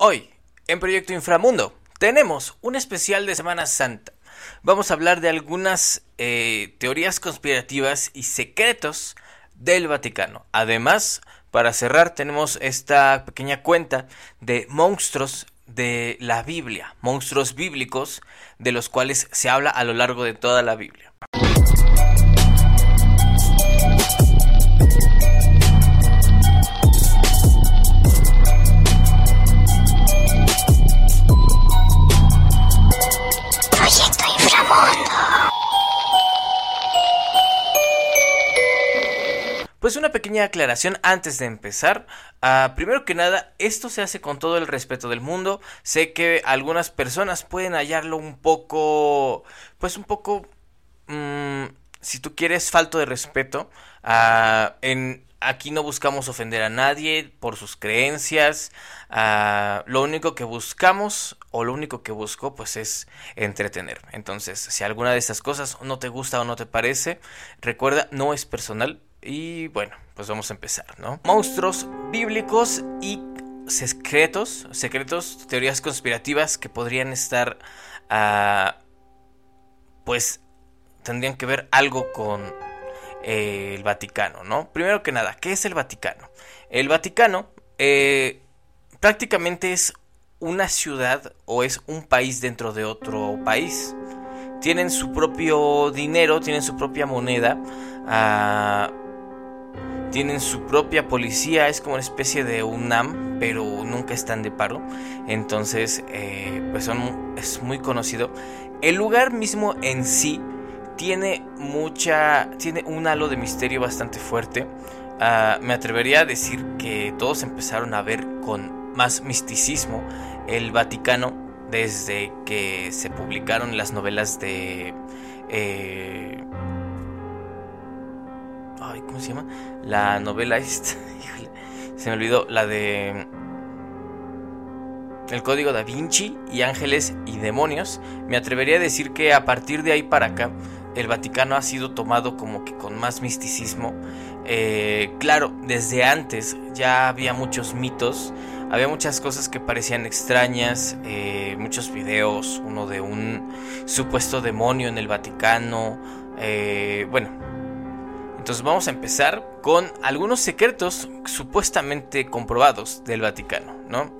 Hoy, en Proyecto Inframundo, tenemos un especial de Semana Santa. Vamos a hablar de algunas eh, teorías conspirativas y secretos del Vaticano. Además, para cerrar, tenemos esta pequeña cuenta de monstruos de la Biblia, monstruos bíblicos de los cuales se habla a lo largo de toda la Biblia. Una pequeña aclaración antes de empezar. Ah, primero que nada, esto se hace con todo el respeto del mundo. Sé que algunas personas pueden hallarlo un poco, pues un poco, mm, si tú quieres, falto de respeto. Ah, en, aquí no buscamos ofender a nadie por sus creencias. Ah, lo único que buscamos o lo único que busco pues es entretener. Entonces, si alguna de estas cosas no te gusta o no te parece, recuerda, no es personal y bueno, pues vamos a empezar, ¿no? Monstruos bíblicos y secretos, secretos, teorías conspirativas que podrían estar, uh, pues, tendrían que ver algo con eh, el Vaticano, ¿no? Primero que nada, ¿qué es el Vaticano? El Vaticano eh, prácticamente es una ciudad o es un país dentro de otro país. Tienen su propio dinero, tienen su propia moneda. Uh, tienen su propia policía, es como una especie de UNAM, pero nunca están de paro. Entonces, eh, pues son, es muy conocido. El lugar mismo en sí tiene mucha, tiene un halo de misterio bastante fuerte. Ah, me atrevería a decir que todos empezaron a ver con más misticismo el Vaticano desde que se publicaron las novelas de eh, Ay, ¿cómo se llama? La novela se me olvidó. La de. El código da Vinci y Ángeles y Demonios. Me atrevería a decir que a partir de ahí para acá. El Vaticano ha sido tomado como que con más misticismo. Eh, claro, desde antes ya había muchos mitos. Había muchas cosas que parecían extrañas, eh, muchos videos, uno de un supuesto demonio en el Vaticano, eh, bueno, entonces vamos a empezar con algunos secretos supuestamente comprobados del Vaticano, ¿no?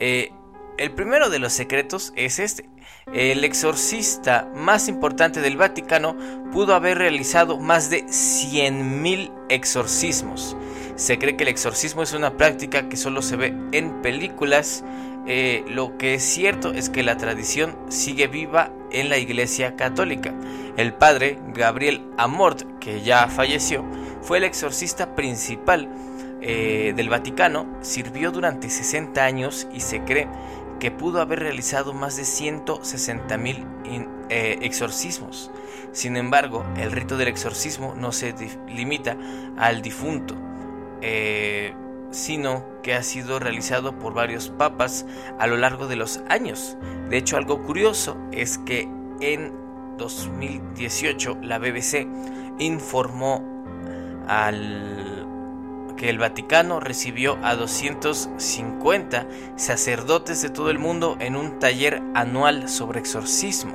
Eh, el primero de los secretos es este. El exorcista más importante del Vaticano pudo haber realizado más de 100.000 exorcismos. Se cree que el exorcismo es una práctica que solo se ve en películas. Eh, lo que es cierto es que la tradición sigue viva en la Iglesia Católica. El padre Gabriel Amort, que ya falleció, fue el exorcista principal eh, del Vaticano, sirvió durante 60 años y se cree que pudo haber realizado más de 160 mil eh, exorcismos. Sin embargo, el rito del exorcismo no se limita al difunto, eh, sino que ha sido realizado por varios papas a lo largo de los años. De hecho, algo curioso es que en 2018 la BBC informó al que el Vaticano recibió a 250 sacerdotes de todo el mundo en un taller anual sobre exorcismo.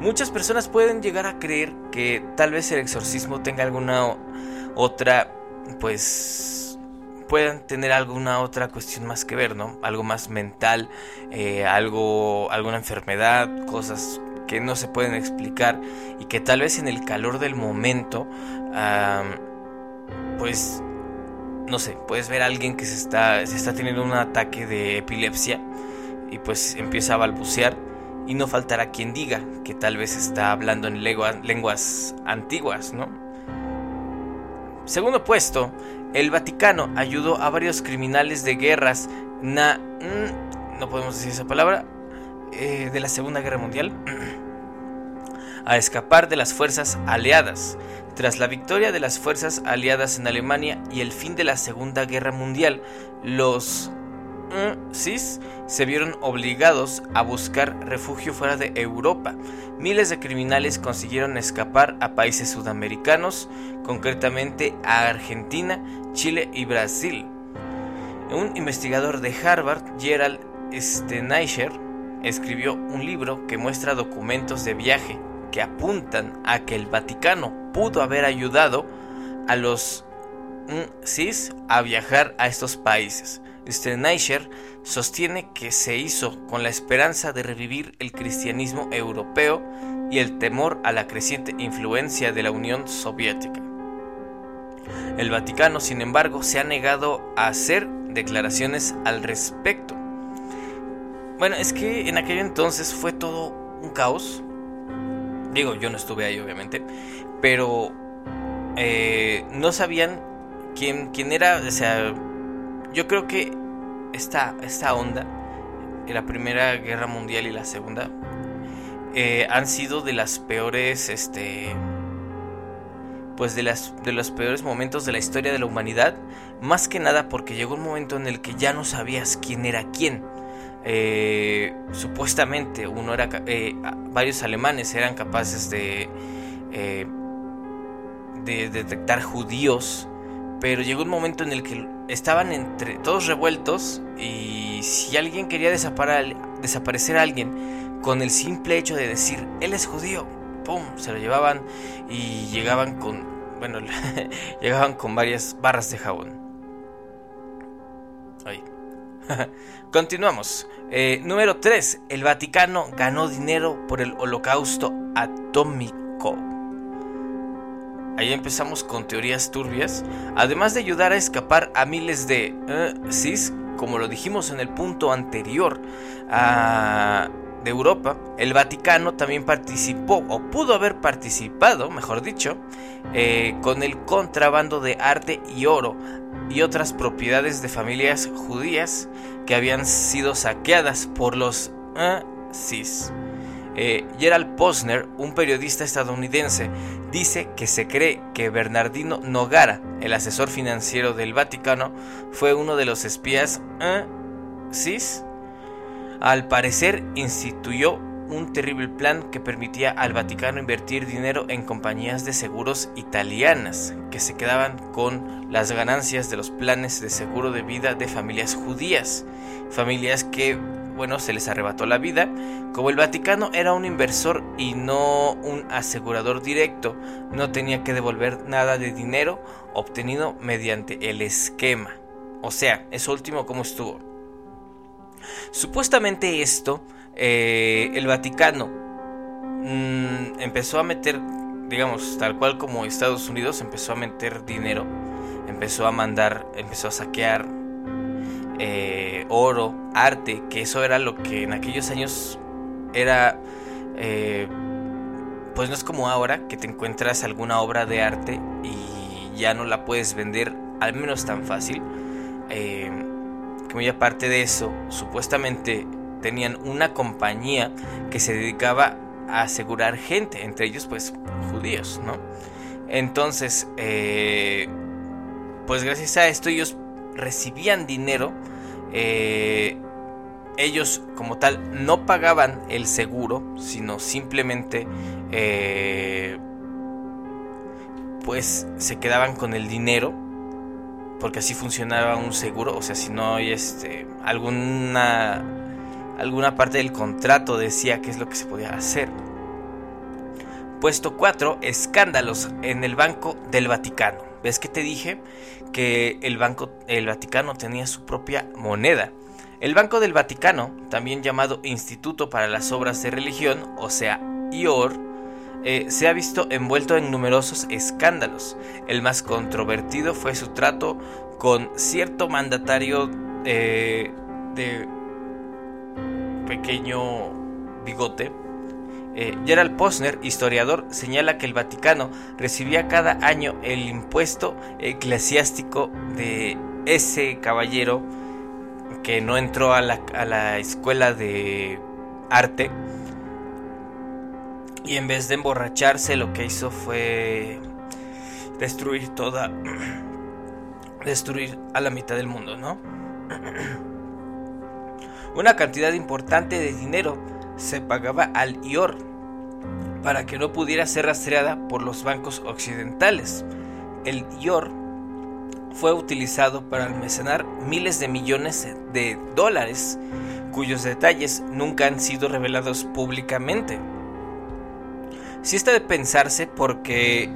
Muchas personas pueden llegar a creer que tal vez el exorcismo tenga alguna otra, pues puedan tener alguna otra cuestión más que ver, ¿no? Algo más mental, eh, algo, alguna enfermedad, cosas que no se pueden explicar y que tal vez en el calor del momento, pues, no sé, puedes ver a alguien que se está, se está teniendo un ataque de epilepsia y pues empieza a balbucear y no faltará quien diga que tal vez está hablando en lenguas antiguas, ¿no? Segundo puesto, el Vaticano ayudó a varios criminales de guerras mm, no podemos decir esa palabra, eh, de la Segunda Guerra Mundial a escapar de las fuerzas aliadas. Tras la victoria de las fuerzas aliadas en Alemania y el fin de la Segunda Guerra Mundial, los CIS se vieron obligados a buscar refugio fuera de Europa. Miles de criminales consiguieron escapar a países sudamericanos, concretamente a Argentina, Chile y Brasil. Un investigador de Harvard, Gerald Steineicher escribió un libro que muestra documentos de viaje que apuntan a que el Vaticano pudo haber ayudado a los CIS a viajar a estos países. Steineicher sostiene que se hizo con la esperanza de revivir el cristianismo europeo y el temor a la creciente influencia de la Unión Soviética. El Vaticano, sin embargo, se ha negado a hacer declaraciones al respecto. Bueno, es que en aquel entonces fue todo un caos. Digo, yo no estuve ahí, obviamente. Pero eh, no sabían quién, quién era. O sea, yo creo que esta, esta onda, la Primera Guerra Mundial y la Segunda, eh, han sido de las peores, este, pues de, las, de los peores momentos de la historia de la humanidad, más que nada porque llegó un momento en el que ya no sabías quién era quién. Eh, supuestamente uno era eh, varios alemanes eran capaces de de detectar judíos pero llegó un momento en el que estaban entre todos revueltos y si alguien quería desaparecer a alguien con el simple hecho de decir él es judío, pum, se lo llevaban y llegaban con, bueno, llegaban con varias barras de jabón. Continuamos. Eh, número 3. El Vaticano ganó dinero por el holocausto atómico. Ahí empezamos con teorías turbias, además de ayudar a escapar a miles de eh, CIS, como lo dijimos en el punto anterior de Europa, el Vaticano también participó, o pudo haber participado, mejor dicho, eh, con el contrabando de arte y oro y otras propiedades de familias judías que habían sido saqueadas por los eh, CIS. Eh, Gerald Posner, un periodista estadounidense, dice que se cree que Bernardino Nogara, el asesor financiero del Vaticano, fue uno de los espías ¿eh? ¿Sis? Al parecer instituyó un terrible plan que permitía al Vaticano invertir dinero en compañías de seguros italianas que se quedaban con las ganancias de los planes de seguro de vida de familias judías, familias que bueno, se les arrebató la vida, como el Vaticano era un inversor y no un asegurador directo, no tenía que devolver nada de dinero obtenido mediante el esquema. O sea, eso último cómo estuvo. Supuestamente esto, eh, el Vaticano mm, empezó a meter, digamos, tal cual como Estados Unidos, empezó a meter dinero, empezó a mandar, empezó a saquear eh, oro, arte, que eso era lo que en aquellos años era, eh, pues no es como ahora que te encuentras alguna obra de arte y ya no la puedes vender, al menos tan fácil. Eh, que muy aparte de eso, supuestamente tenían una compañía que se dedicaba a asegurar gente, entre ellos pues judíos, ¿no? Entonces, pues gracias a esto ellos recibían dinero, eh, ellos como tal no pagaban el seguro, sino simplemente eh, pues se quedaban con el dinero, porque así funcionaba un seguro, o sea, si no hay este, alguna, alguna parte del contrato decía qué es lo que se podía hacer. Puesto 4, escándalos en el Banco del Vaticano. ¿Ves que te dije que el Banco el Vaticano tenía su propia moneda? El Banco del Vaticano, también llamado Instituto para las Obras de Religión, o sea, IOR, eh, se ha visto envuelto en numerosos escándalos. El más controvertido fue su trato con cierto mandatario eh, de pequeño bigote eh, Gerald Posner, historiador, señala que el Vaticano recibía cada año el impuesto eclesiástico de ese caballero que no entró a la, escuela de arte y en vez de emborracharse lo que hizo fue destruir toda destruir a la mitad del mundo, ¿no? Una cantidad importante de dinero se pagaba al IOR para que no pudiera ser rastreada por los bancos occidentales. El IOR fue utilizado para almacenar miles de millones de dólares cuyos detalles nunca han sido revelados públicamente. Si está de pensarse porque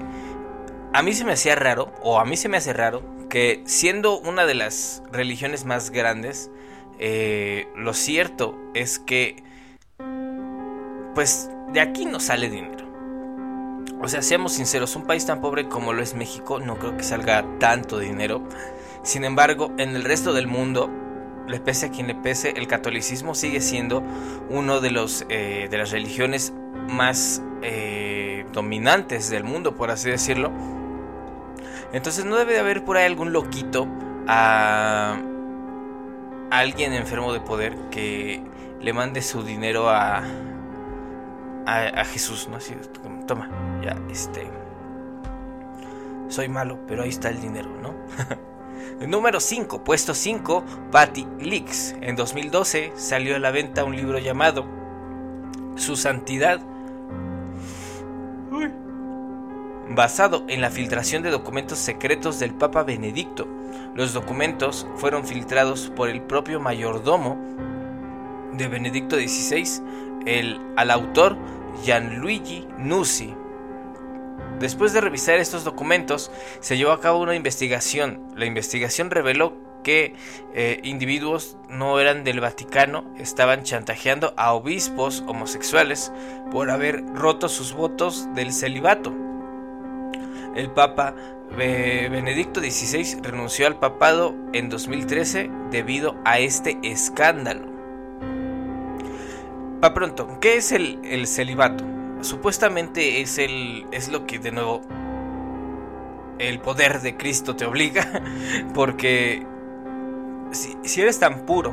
a mí se me hacía raro, o a mí se me hace raro, que siendo una de las religiones más grandes, eh, lo cierto es que, pues, de aquí no sale dinero. O sea, seamos sinceros, un país tan pobre como lo es México no creo que salga tanto dinero. Sin embargo, en el resto del mundo, le pese a quien le pese, el catolicismo sigue siendo uno de eh, de las religiones más eh, dominantes del mundo, por así decirlo. Entonces no debe de haber por ahí algún loquito a, alguien enfermo de poder que le mande su dinero a, a, Jesús, ¿no? Así, toma, ya, este... Soy malo, pero ahí está el dinero, ¿no? Número 5, puesto 5, Patty Leaks. En 2012 salió a la venta un libro llamado Su Santidad basado en la filtración de documentos secretos del Papa Benedicto. Los documentos fueron filtrados por el propio mayordomo de Benedicto XVI, el, al autor Gianluigi Nusi. Después de revisar estos documentos, se llevó a cabo una investigación. La investigación reveló que eh, individuos no eran del Vaticano estaban chantajeando a obispos homosexuales por haber roto sus votos del celibato el Papa Benedicto XVI renunció al papado en 2013 debido a este escándalo. Pa pronto, ¿qué es el, celibato? Supuestamente es, el, es lo que de nuevo el poder de Cristo te obliga, porque si, si eres tan puro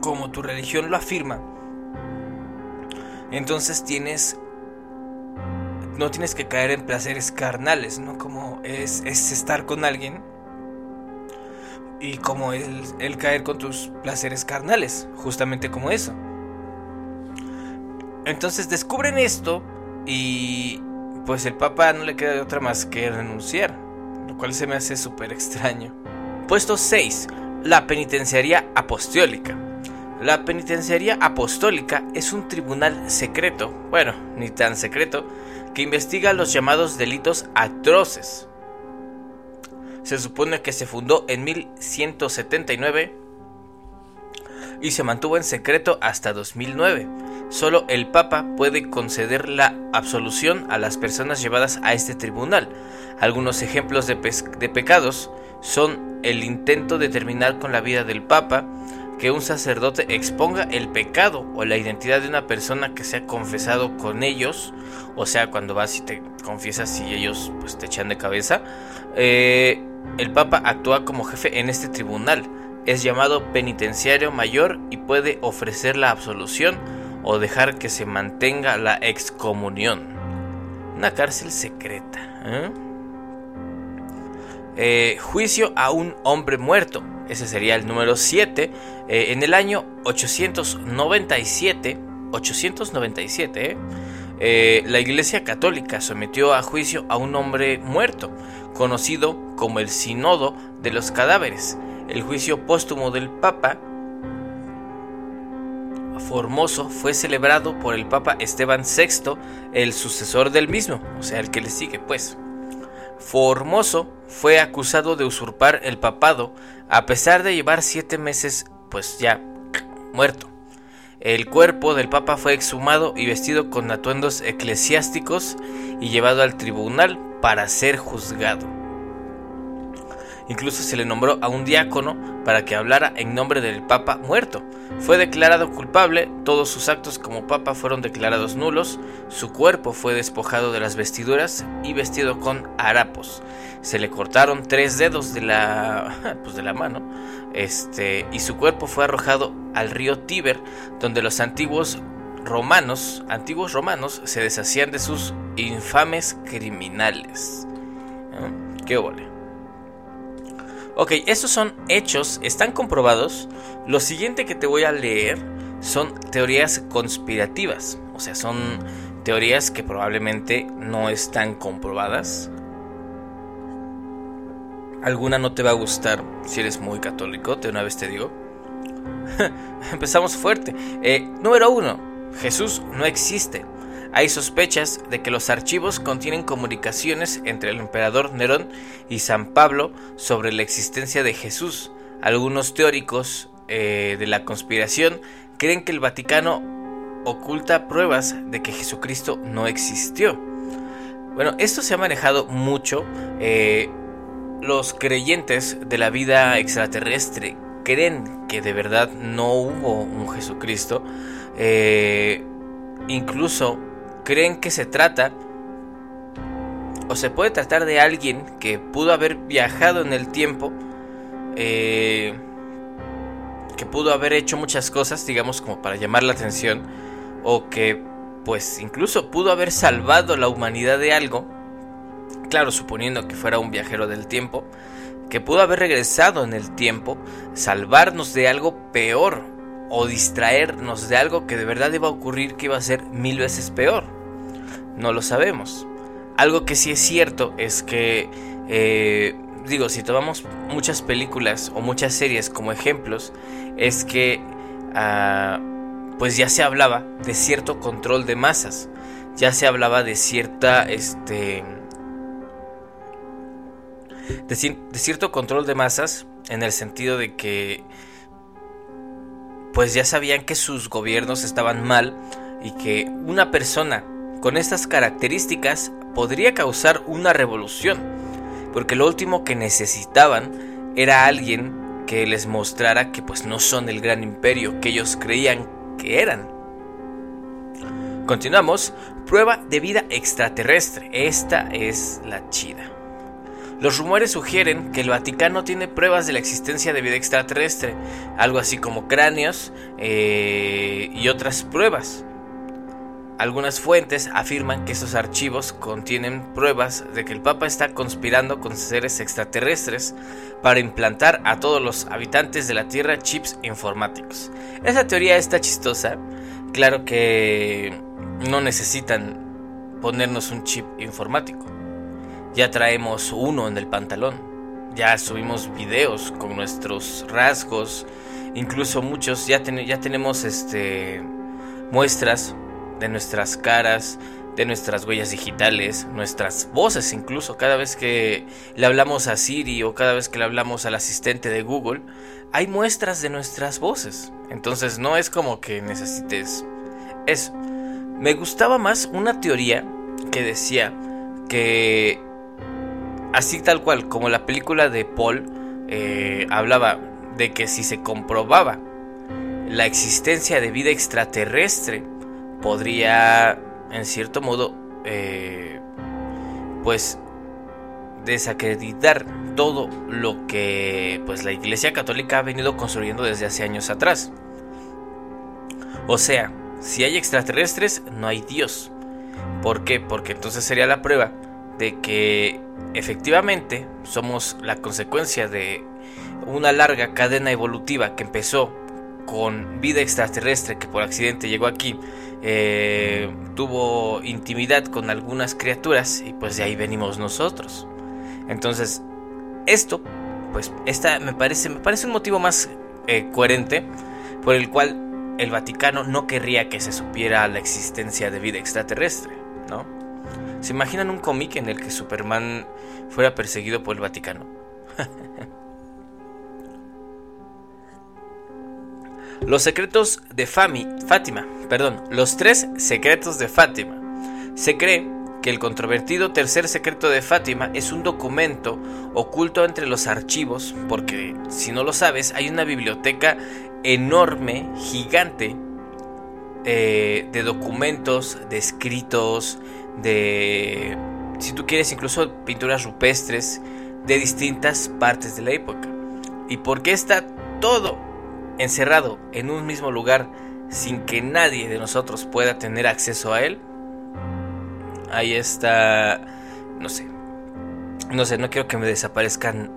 como tu religión lo afirma, entonces tienes no tienes que caer en placeres carnales, ¿no? Como es, estar con alguien y como el, el caer con tus placeres carnales, justamente como eso. Entonces descubren esto y pues el Papa no le queda de otra más que renunciar, lo cual se me hace súper extraño. Puesto 6. La penitenciaría apostólica. La penitenciaría apostólica es un tribunal secreto, bueno, ni tan secreto, que investiga los llamados delitos atroces. Se supone que se fundó en 1179 y se mantuvo en secreto hasta 2009. Solo el Papa puede conceder la absolución a las personas llevadas a este tribunal. Algunos ejemplos de, de pecados son el intento de terminar con la vida del Papa, que un sacerdote exponga el pecado o la identidad de una persona que se ha confesado con ellos, o sea, cuando vas y te confiesas y ellos pues te echan de cabeza, eh, el Papa actúa como jefe en este tribunal, es llamado penitenciario mayor y puede ofrecer la absolución o dejar que se mantenga la excomunión. Una cárcel secreta. ¿eh? Eh, juicio a un hombre muerto ese sería el número 7, eh, en el año 897, 897, eh, la Iglesia Católica sometió a juicio a un hombre muerto, conocido como el Sínodo de los Cadáveres. El juicio póstumo del Papa Formoso fue celebrado por el Papa Esteban VI, el sucesor del mismo, o sea, el que le sigue, pues. Formoso fue acusado de usurpar el papado a pesar de llevar siete meses pues ya muerto. El cuerpo del papa fue exhumado y vestido con atuendos eclesiásticos y llevado al tribunal para ser juzgado. Incluso se le nombró a un diácono para que hablara en nombre del Papa muerto. Fue declarado culpable, todos sus actos como Papa fueron declarados nulos, su cuerpo fue despojado de las vestiduras y vestido con harapos. Se le cortaron tres dedos de la, pues de la mano, este, y su cuerpo fue arrojado al río Tíber, donde los antiguos romanos, antiguos romanos, se deshacían de sus infames criminales. ¿Qué ole? Ok, estos son hechos, están comprobados. Lo siguiente que te voy a leer son teorías conspirativas. O sea, son teorías que probablemente no están comprobadas. Alguna no te va a gustar si eres muy católico, de una vez te digo. Empezamos fuerte. Eh, número uno, Jesús no existe. Hay sospechas de que los archivos contienen comunicaciones entre el emperador Nerón y San Pablo sobre la existencia de Jesús. Algunos teóricos eh, de la conspiración creen que el Vaticano oculta pruebas de que Jesucristo no existió. Bueno, esto se ha manejado mucho. Eh, los creyentes de la vida extraterrestre creen que de verdad no hubo un Jesucristo. Eh, incluso creen que se trata o se puede tratar de alguien que pudo haber viajado en el tiempo, eh, que pudo haber hecho muchas cosas, digamos, como para llamar la atención, o que pues incluso pudo haber salvado la humanidad de algo, claro, suponiendo que fuera un viajero del tiempo, que pudo haber regresado en el tiempo, salvarnos de algo peor o distraernos de algo que de verdad iba a ocurrir que iba a ser mil veces peor. No lo sabemos. Algo que sí es cierto es que, eh, digo, si tomamos muchas películas o muchas series como ejemplos, es que, ah, pues ya se hablaba de cierto control de masas, ya se hablaba de cierta, este, de, de cierto control de masas en el sentido de que, pues ya sabían que sus gobiernos estaban mal y que una persona con estas características podría causar una revolución, porque lo último que necesitaban era alguien que les mostrara que pues no son el gran imperio que ellos creían que eran. Continuamos, prueba de vida extraterrestre. Esta es la chida. Los rumores sugieren que el Vaticano tiene pruebas de la existencia de vida extraterrestre, algo así como cráneos eh, y otras pruebas. Algunas fuentes afirman que esos archivos contienen pruebas de que el Papa está conspirando con seres extraterrestres para implantar a todos los habitantes de la Tierra chips informáticos. Esa teoría está chistosa. Claro que no necesitan ponernos un chip informático. Ya traemos uno en el pantalón. Ya subimos videos con nuestros rasgos. Incluso muchos ya, ya tenemos este muestras de nuestras caras, de nuestras huellas digitales, nuestras voces incluso. Cada vez que le hablamos a Siri o cada vez que le hablamos al asistente de Google, hay muestras de nuestras voces. Entonces no es como que necesites eso. Me gustaba más una teoría que decía que así tal cual como la película de Paul eh, hablaba de que si se comprobaba la existencia de vida extraterrestre, podría, en cierto modo, eh, pues desacreditar todo lo que pues la Iglesia Católica ha venido construyendo desde hace años atrás. O sea, si hay extraterrestres, no hay Dios. ¿Por qué? Porque entonces sería la prueba de que efectivamente somos la consecuencia de una larga cadena evolutiva que empezó con vida extraterrestre que por accidente llegó aquí, eh, tuvo intimidad con algunas criaturas y pues de ahí venimos nosotros. Entonces, esto, pues, esta me parece, me parece un motivo más eh, coherente por el cual el Vaticano no querría que se supiera la existencia de vida extraterrestre, ¿no? ¿Se imaginan un cómic en el que Superman fuera perseguido por el Vaticano? Los secretos de Fátima, perdón, los tres secretos de Fátima. Se cree que el controvertido tercer secreto de Fátima es un documento oculto entre los archivos, porque si no lo sabes, hay una biblioteca enorme, gigante, eh, de documentos, de escritos, de, si tú quieres, incluso pinturas rupestres de distintas partes de la época. ¿Y por qué está todo encerrado en un mismo lugar sin que nadie de nosotros pueda tener acceso a él, ahí está, no sé, no sé, no quiero que me desaparezcan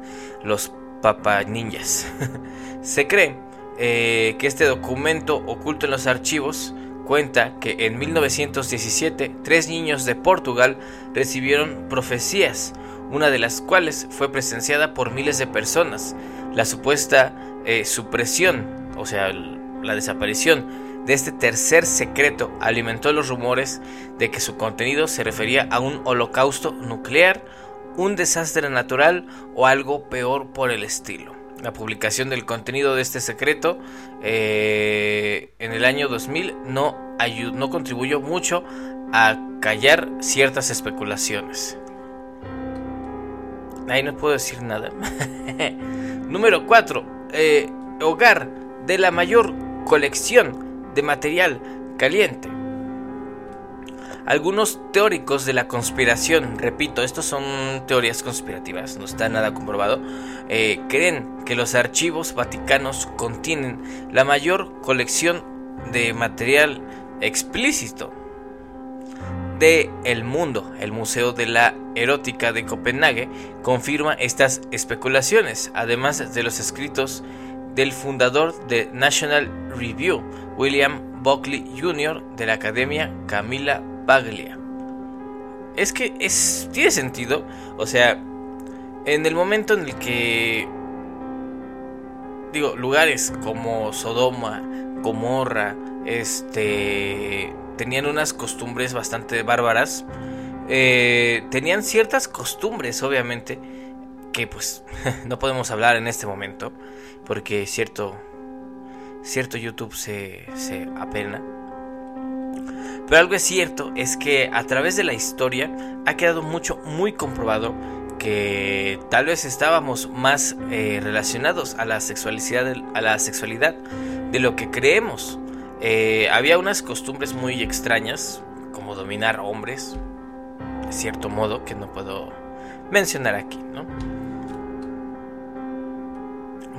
los papa ninjas. Se cree eh, que este documento oculto en los archivos cuenta que en 1917 tres niños de Portugal recibieron profecías, una de las cuales fue presenciada por miles de personas. La supuesta eh, supresión o sea, la desaparición de este tercer secreto alimentó los rumores de que su contenido se refería a un holocausto nuclear, un desastre natural o algo peor por el estilo. La publicación del contenido de este secreto eh, en el año 2000 no, no contribuyó mucho a callar ciertas especulaciones. Ahí no puedo decir nada. Número 4. Eh, hogar de la mayor colección de material caliente. Algunos teóricos de la conspiración, repito, estos son teorías conspirativas, no está nada comprobado, eh, creen que los archivos vaticanos contienen la mayor colección de material explícito de El Mundo, el Museo de la Erótica de Copenhague, confirma estas especulaciones, además de los escritos del fundador de National Review, William Buckley Jr. de la Academia Camila Paglia. Es que tiene sentido, o sea, en el momento en el que, digo, lugares como Sodoma, Gomorra, este, tenían unas costumbres bastante bárbaras. Eh, tenían ciertas costumbres, obviamente, que pues no podemos hablar en este momento, porque cierto, cierto YouTube se, se apena. Pero algo es cierto es que a través de la historia ha quedado mucho, muy comprobado que tal vez estábamos más eh, relacionados a la sexualidad, a la sexualidad de lo que creemos. Eh, había unas costumbres muy extrañas, como dominar hombres, de cierto modo, que no puedo mencionar aquí.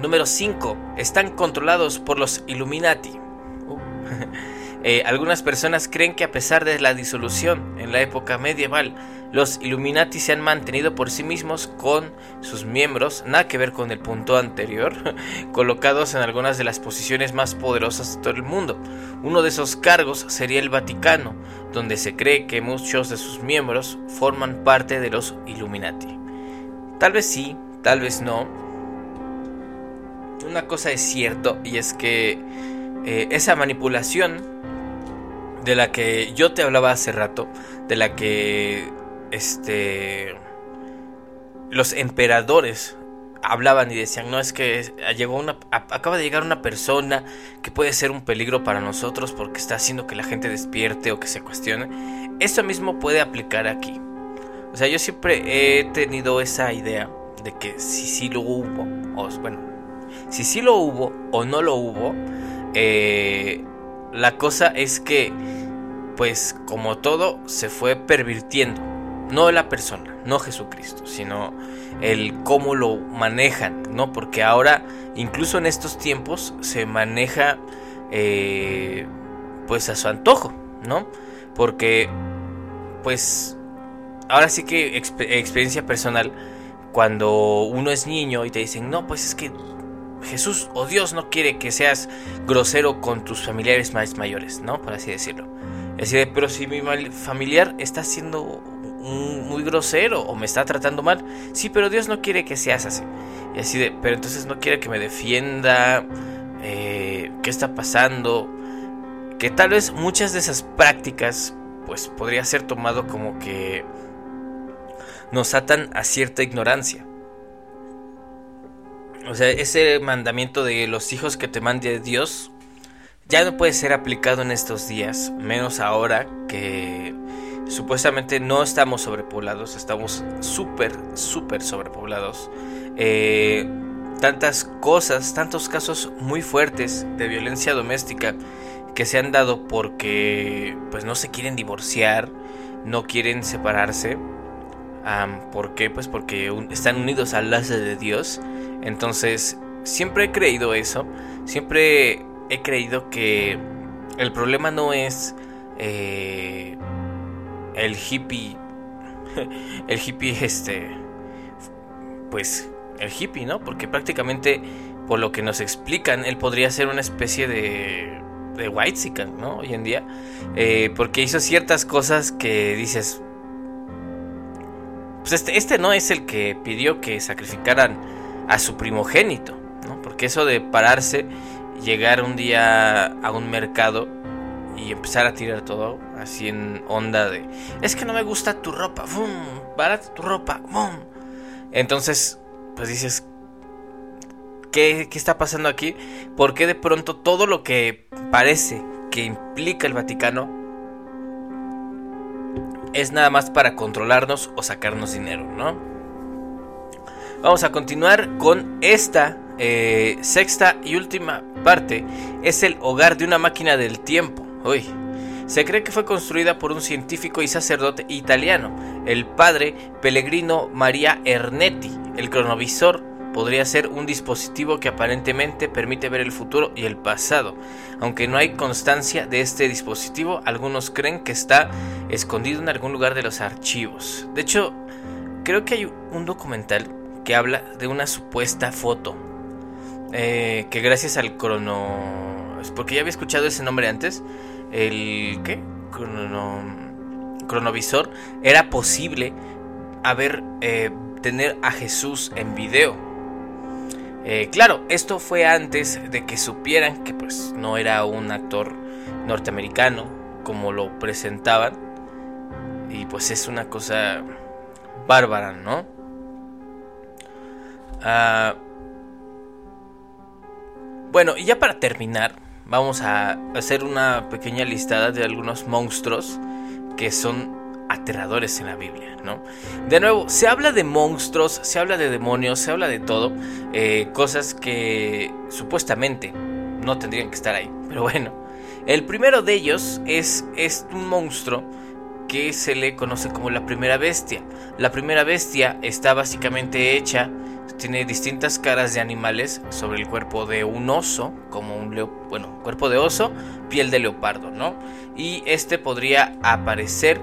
Número 5. Están controlados por los Illuminati. Eh, algunas personas creen que a pesar de la disolución en la época medieval, los Illuminati se han mantenido por sí mismos con sus miembros, nada que ver con el punto anterior, colocados en algunas de las posiciones más poderosas de todo el mundo. Uno de esos cargos sería el Vaticano, donde se cree que muchos de sus miembros forman parte de los Illuminati. Tal vez sí, tal vez no. Una cosa es cierto y es que eh, esa manipulación de la que yo te hablaba hace rato, de la que este los emperadores hablaban y decían, "No es que llegó una acaba de llegar una persona que puede ser un peligro para nosotros porque está haciendo que la gente despierte o que se cuestione." Eso mismo puede aplicar aquí. O sea, yo siempre he tenido esa idea de que si sí lo hubo, o bueno, si sí lo hubo o no lo hubo, eh, la cosa es que, pues como todo, se fue pervirtiendo. No la persona, no Jesucristo, sino el cómo lo manejan, ¿no? Porque ahora, incluso en estos tiempos, se maneja eh, pues a su antojo, ¿no? Porque, pues, ahora sí que experiencia personal, cuando uno es niño y te dicen, no, pues es que Jesús o Dios no quiere que seas grosero con tus familiares más mayores, ¿no? Por así decirlo. Es decir, pero si mi familiar está siendo muy grosero o me está tratando mal, sí, pero Dios no quiere que seas así. Y así de, pero entonces no quiere que me defienda, eh, qué está pasando, que tal vez muchas de esas prácticas, pues podría ser tomado como que nos atan a cierta ignorancia. O sea, ese mandamiento de los hijos que te mande Dios ya no puede ser aplicado en estos días, menos ahora que supuestamente no estamos sobrepoblados, estamos súper, súper sobrepoblados. Eh, tantas cosas, tantos casos muy fuertes de violencia doméstica que se han dado porque pues no se quieren divorciar, no quieren separarse. ¿Por qué? Pues porque están unidos al lazo de Dios entonces, siempre he creído eso. Siempre he creído que el problema no es eh, el hippie. El hippie, este. Pues el hippie, ¿no? Porque prácticamente, por lo que nos explican, él podría ser una especie de. de white ¿no? Hoy en día. Eh, porque hizo ciertas cosas que dices. Pues este, este no es el que pidió que sacrificaran a su primogénito, ¿no? Porque eso de pararse llegar un día a un mercado y empezar a tirar todo así en onda de es que no me gusta tu ropa, ¡Bum! barata tu ropa, ¡Bum! entonces pues dices ¿qué, ¿qué está pasando aquí? ¿Por qué de pronto todo lo que parece que implica el Vaticano es nada más para controlarnos o sacarnos dinero, ¿no? Vamos a continuar con esta eh, sexta y última parte. Es el hogar de una máquina del tiempo. Uy. Se cree que fue construida por un científico y sacerdote italiano, el padre Pellegrino Maria Ernetti. El cronovisor podría ser un dispositivo que aparentemente permite ver el futuro y el pasado. Aunque no hay constancia de este dispositivo, algunos creen que está escondido en algún lugar de los archivos. De hecho, creo que hay un documental que habla de una supuesta foto. Eh, que gracias al crono... Porque ya había escuchado ese nombre antes. El... ¿Qué? Crono... Cronovisor. Era posible haber... Eh, tener a Jesús en video eh, claro, esto fue antes de que supieran que pues no era un actor norteamericano como lo presentaban. Y pues es una cosa bárbara, ¿no? Ah, bueno, y ya para terminar, vamos a hacer una pequeña listada de algunos monstruos que son aterradores en la Biblia, ¿no? De nuevo, se habla de monstruos, se habla de demonios, se habla de todo, eh, cosas que supuestamente no tendrían que estar ahí, pero bueno. El primero de ellos es, es un monstruo que se le conoce como la primera bestia. La primera bestia está básicamente hecha, tiene distintas caras de animales sobre el cuerpo de un oso, como un leo, bueno, cuerpo de oso, piel de leopardo, ¿no? Y este podría aparecer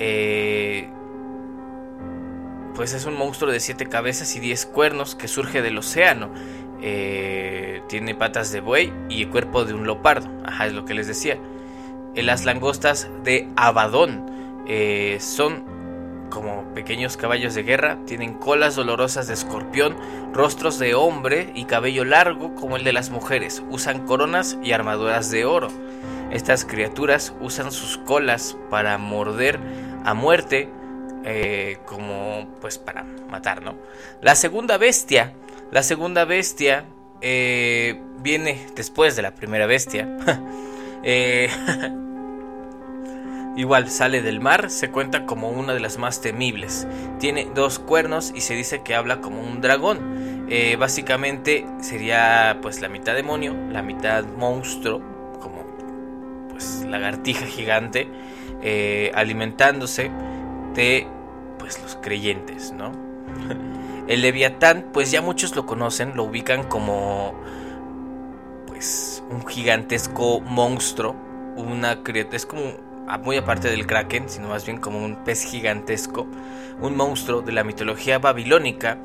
eh, pues es un monstruo de siete cabezas y diez cuernos que surge del océano. Eh, tiene patas de buey y el cuerpo de un leopardo. Ajá, es lo que les decía. Eh, las langostas de Abadón son como pequeños caballos de guerra. Tienen colas dolorosas de escorpión, rostros de hombre y cabello largo como el de las mujeres. Usan coronas y armaduras de oro. Estas criaturas usan sus colas para morder a muerte eh, como pues para matar, ¿no? La segunda bestia, la segunda bestia eh, viene después de la primera bestia. Eh, igual sale del mar, se cuenta como una de las más temibles. Tiene dos cuernos y se dice que habla como un dragón. básicamente sería pues la mitad demonio, la mitad monstruo, pues lagartija gigante eh, alimentándose de pues los creyentes, ¿no? El Leviatán, pues ya muchos lo conocen, lo ubican como pues un gigantesco monstruo, una es como muy aparte del kraken, sino más bien como un pez gigantesco, un monstruo de la mitología babilónica.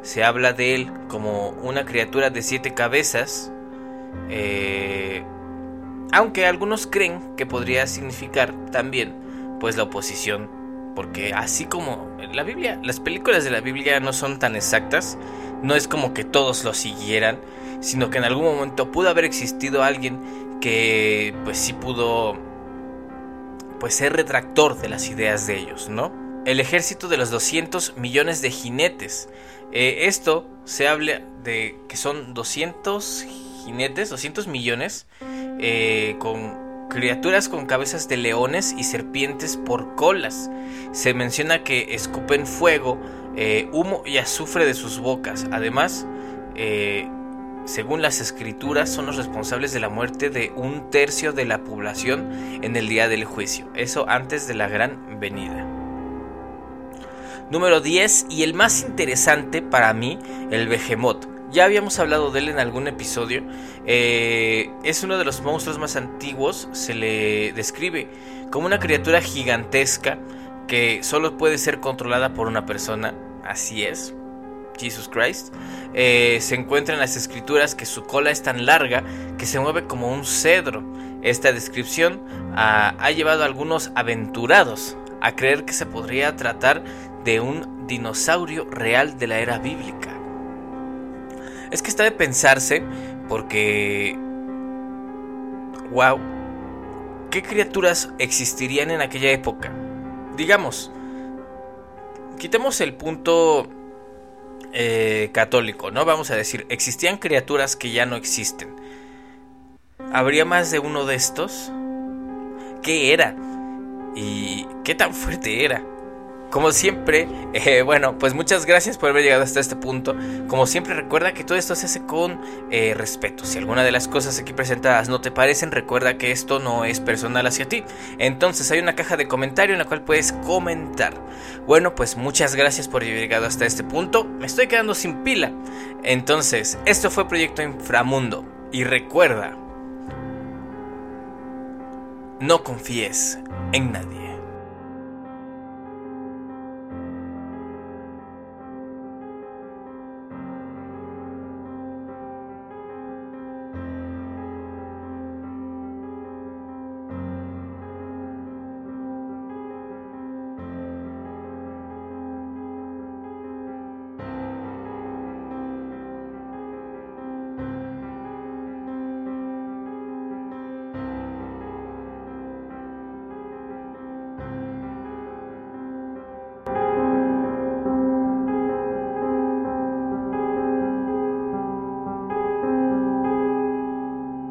Se habla de él como una criatura de siete cabezas, eh, aunque algunos creen que podría significar también pues la oposición, porque así como la Biblia, las películas de la Biblia no son tan exactas, no es como que todos lo siguieran, sino que en algún momento pudo haber existido alguien que pues sí pudo pues ser retractor de las ideas de ellos, ¿no? El ejército de los 200 millones de jinetes. Eh, esto se habla de que son 200 jinetes, 200 millones eh, con criaturas con cabezas de leones y serpientes por colas. Se menciona que escupen fuego, eh, humo y azufre de sus bocas. Además, eh, según las escrituras, son los responsables de la muerte de un tercio de la población en el día del juicio. Eso antes de la gran venida. Número 10 y el más interesante para mí, el Behemoth. Ya habíamos hablado de él en algún episodio. Eh, es uno de los monstruos más antiguos. Se le describe como una criatura gigantesca que solo puede ser controlada por una persona. Así es. Jesus Christ. Eh, se encuentra en las escrituras que su cola es tan larga que se mueve como un cedro. Esta descripción ha, ha llevado a algunos aventurados a creer que se podría tratar de un dinosaurio real de la era bíblica. Es que está de pensarse porque wow, ¿qué criaturas existirían en aquella época? Digamos, quitemos el punto eh, católico, ¿no? Vamos a decir, existían criaturas que ya no existen. ¿Habría más de uno de estos? ¿Qué era? ¿Y qué tan fuerte era? Como siempre, eh, bueno, pues muchas gracias por haber llegado hasta este punto. Como siempre, recuerda que todo esto se hace con eh, respeto. Si alguna de las cosas aquí presentadas no te parecen, recuerda que esto no es personal hacia ti. Entonces hay una caja de comentario en la cual puedes comentar. Bueno, pues muchas gracias por haber llegado hasta este punto. Me estoy quedando sin pila. Entonces, esto fue Proyecto Inframundo. Y recuerda, no confíes en nadie.